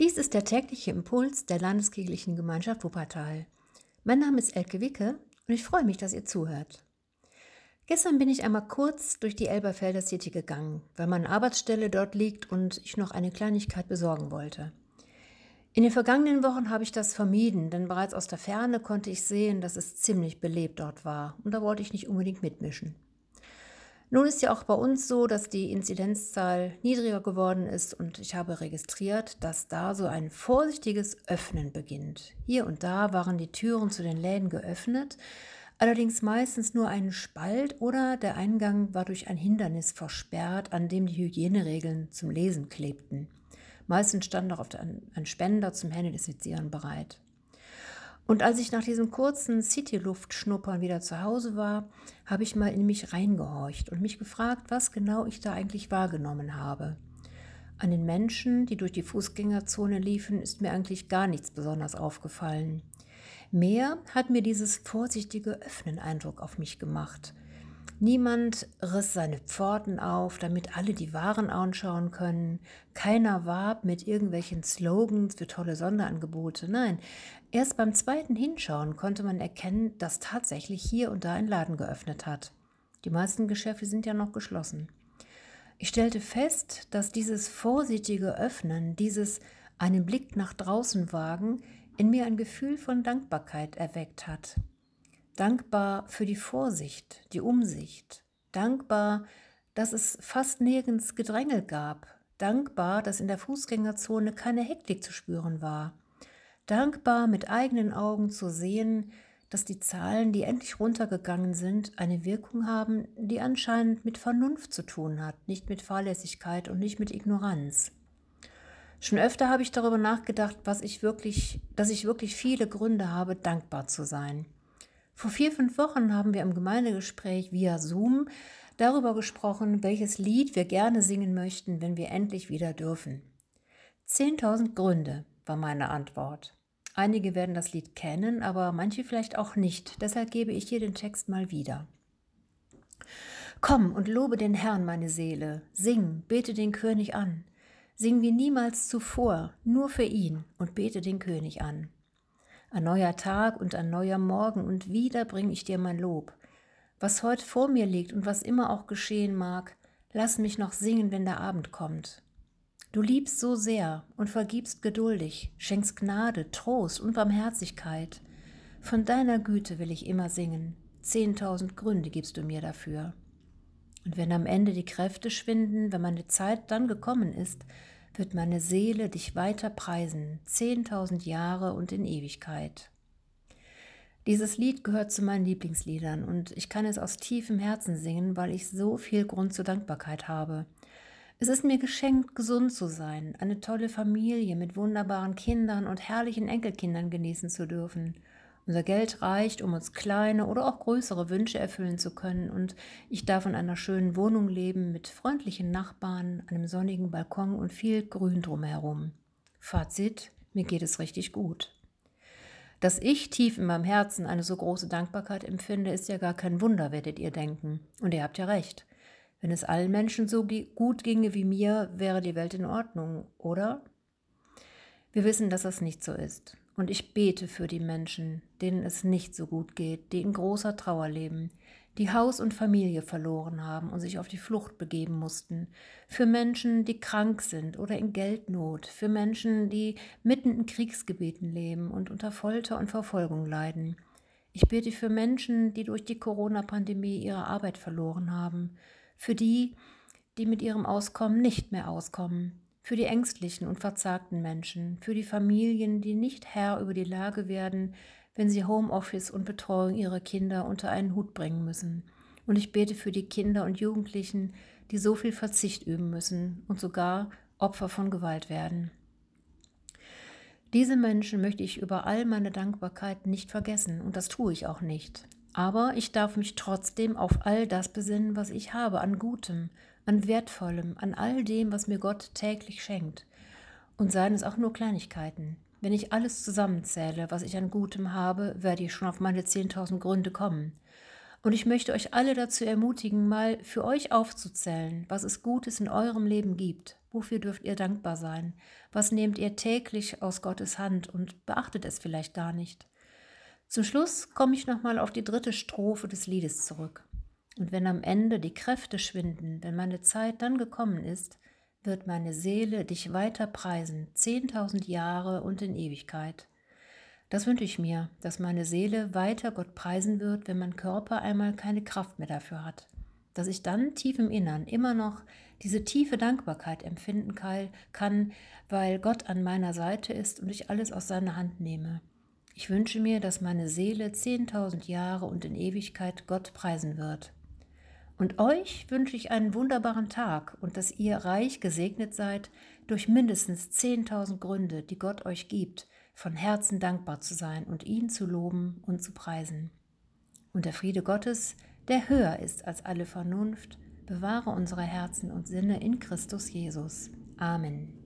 Dies ist der tägliche Impuls der Landeskirchlichen Gemeinschaft Wuppertal. Mein Name ist Elke Wicke und ich freue mich, dass ihr zuhört. Gestern bin ich einmal kurz durch die Elberfelder City gegangen, weil meine Arbeitsstelle dort liegt und ich noch eine Kleinigkeit besorgen wollte. In den vergangenen Wochen habe ich das vermieden, denn bereits aus der Ferne konnte ich sehen, dass es ziemlich belebt dort war und da wollte ich nicht unbedingt mitmischen. Nun ist ja auch bei uns so, dass die Inzidenzzahl niedriger geworden ist und ich habe registriert, dass da so ein vorsichtiges Öffnen beginnt. Hier und da waren die Türen zu den Läden geöffnet, allerdings meistens nur einen Spalt oder der Eingang war durch ein Hindernis versperrt, an dem die Hygieneregeln zum Lesen klebten. Meistens stand auch ein Spender zum Händedesinfizieren bereit. Und als ich nach diesem kurzen City-Luftschnuppern wieder zu Hause war, habe ich mal in mich reingehorcht und mich gefragt, was genau ich da eigentlich wahrgenommen habe. An den Menschen, die durch die Fußgängerzone liefen, ist mir eigentlich gar nichts besonders aufgefallen. Mehr hat mir dieses vorsichtige Öffnen Eindruck auf mich gemacht. Niemand riss seine Pforten auf, damit alle die Waren anschauen können. Keiner warb mit irgendwelchen Slogans für tolle Sonderangebote. Nein, erst beim zweiten Hinschauen konnte man erkennen, dass tatsächlich hier und da ein Laden geöffnet hat. Die meisten Geschäfte sind ja noch geschlossen. Ich stellte fest, dass dieses vorsichtige Öffnen, dieses einen Blick nach draußen wagen, in mir ein Gefühl von Dankbarkeit erweckt hat dankbar für die Vorsicht, die Umsicht, dankbar, dass es fast nirgends Gedränge gab, dankbar, dass in der Fußgängerzone keine Hektik zu spüren war, dankbar mit eigenen Augen zu sehen, dass die Zahlen, die endlich runtergegangen sind, eine Wirkung haben, die anscheinend mit Vernunft zu tun hat, nicht mit Fahrlässigkeit und nicht mit Ignoranz. Schon öfter habe ich darüber nachgedacht, was ich wirklich, dass ich wirklich viele Gründe habe, dankbar zu sein. Vor vier, fünf Wochen haben wir im Gemeindegespräch via Zoom darüber gesprochen, welches Lied wir gerne singen möchten, wenn wir endlich wieder dürfen. 10.000 Gründe war meine Antwort. Einige werden das Lied kennen, aber manche vielleicht auch nicht. Deshalb gebe ich hier den Text mal wieder. Komm und lobe den Herrn, meine Seele. Sing, bete den König an. Sing wie niemals zuvor, nur für ihn und bete den König an. Ein neuer Tag und ein neuer Morgen und wieder bring ich dir mein Lob. Was heute vor mir liegt und was immer auch geschehen mag, lass mich noch singen, wenn der Abend kommt. Du liebst so sehr und vergibst geduldig, schenkst Gnade, Trost und Barmherzigkeit. Von deiner Güte will ich immer singen, zehntausend Gründe gibst du mir dafür. Und wenn am Ende die Kräfte schwinden, wenn meine Zeit dann gekommen ist, wird meine Seele dich weiter preisen, zehntausend Jahre und in Ewigkeit. Dieses Lied gehört zu meinen Lieblingsliedern und ich kann es aus tiefem Herzen singen, weil ich so viel Grund zur Dankbarkeit habe. Es ist mir geschenkt, gesund zu sein, eine tolle Familie mit wunderbaren Kindern und herrlichen Enkelkindern genießen zu dürfen unser Geld reicht, um uns kleine oder auch größere Wünsche erfüllen zu können und ich darf in einer schönen Wohnung leben mit freundlichen Nachbarn, einem sonnigen Balkon und viel Grün drumherum. Fazit, mir geht es richtig gut. Dass ich tief in meinem Herzen eine so große Dankbarkeit empfinde, ist ja gar kein Wunder, werdet ihr denken. Und ihr habt ja recht. Wenn es allen Menschen so gut ginge wie mir, wäre die Welt in Ordnung, oder? Wir wissen, dass das nicht so ist. Und ich bete für die Menschen, denen es nicht so gut geht, die in großer Trauer leben, die Haus und Familie verloren haben und sich auf die Flucht begeben mussten, für Menschen, die krank sind oder in Geldnot, für Menschen, die mitten in Kriegsgebieten leben und unter Folter und Verfolgung leiden. Ich bete für Menschen, die durch die Corona-Pandemie ihre Arbeit verloren haben, für die, die mit ihrem Auskommen nicht mehr auskommen, für die ängstlichen und verzagten Menschen, für die Familien, die nicht Herr über die Lage werden, wenn sie Homeoffice und Betreuung ihrer Kinder unter einen Hut bringen müssen. Und ich bete für die Kinder und Jugendlichen, die so viel Verzicht üben müssen und sogar Opfer von Gewalt werden. Diese Menschen möchte ich über all meine Dankbarkeit nicht vergessen und das tue ich auch nicht. Aber ich darf mich trotzdem auf all das besinnen, was ich habe an Gutem, an Wertvollem, an all dem, was mir Gott täglich schenkt. Und seien es auch nur Kleinigkeiten. Wenn ich alles zusammenzähle, was ich an Gutem habe, werde ich schon auf meine 10.000 Gründe kommen. Und ich möchte euch alle dazu ermutigen, mal für euch aufzuzählen, was es Gutes in eurem Leben gibt. Wofür dürft ihr dankbar sein? Was nehmt ihr täglich aus Gottes Hand und beachtet es vielleicht gar nicht? Zum Schluss komme ich nochmal auf die dritte Strophe des Liedes zurück. Und wenn am Ende die Kräfte schwinden, wenn meine Zeit dann gekommen ist, wird meine Seele dich weiter preisen, zehntausend Jahre und in Ewigkeit. Das wünsche ich mir, dass meine Seele weiter Gott preisen wird, wenn mein Körper einmal keine Kraft mehr dafür hat. Dass ich dann tief im Innern immer noch diese tiefe Dankbarkeit empfinden kann, weil Gott an meiner Seite ist und ich alles aus seiner Hand nehme. Ich wünsche mir, dass meine Seele zehntausend Jahre und in Ewigkeit Gott preisen wird. Und euch wünsche ich einen wunderbaren Tag und dass ihr reich gesegnet seid durch mindestens zehntausend Gründe, die Gott euch gibt, von Herzen dankbar zu sein und ihn zu loben und zu preisen. Und der Friede Gottes, der höher ist als alle Vernunft, bewahre unsere Herzen und Sinne in Christus Jesus. Amen.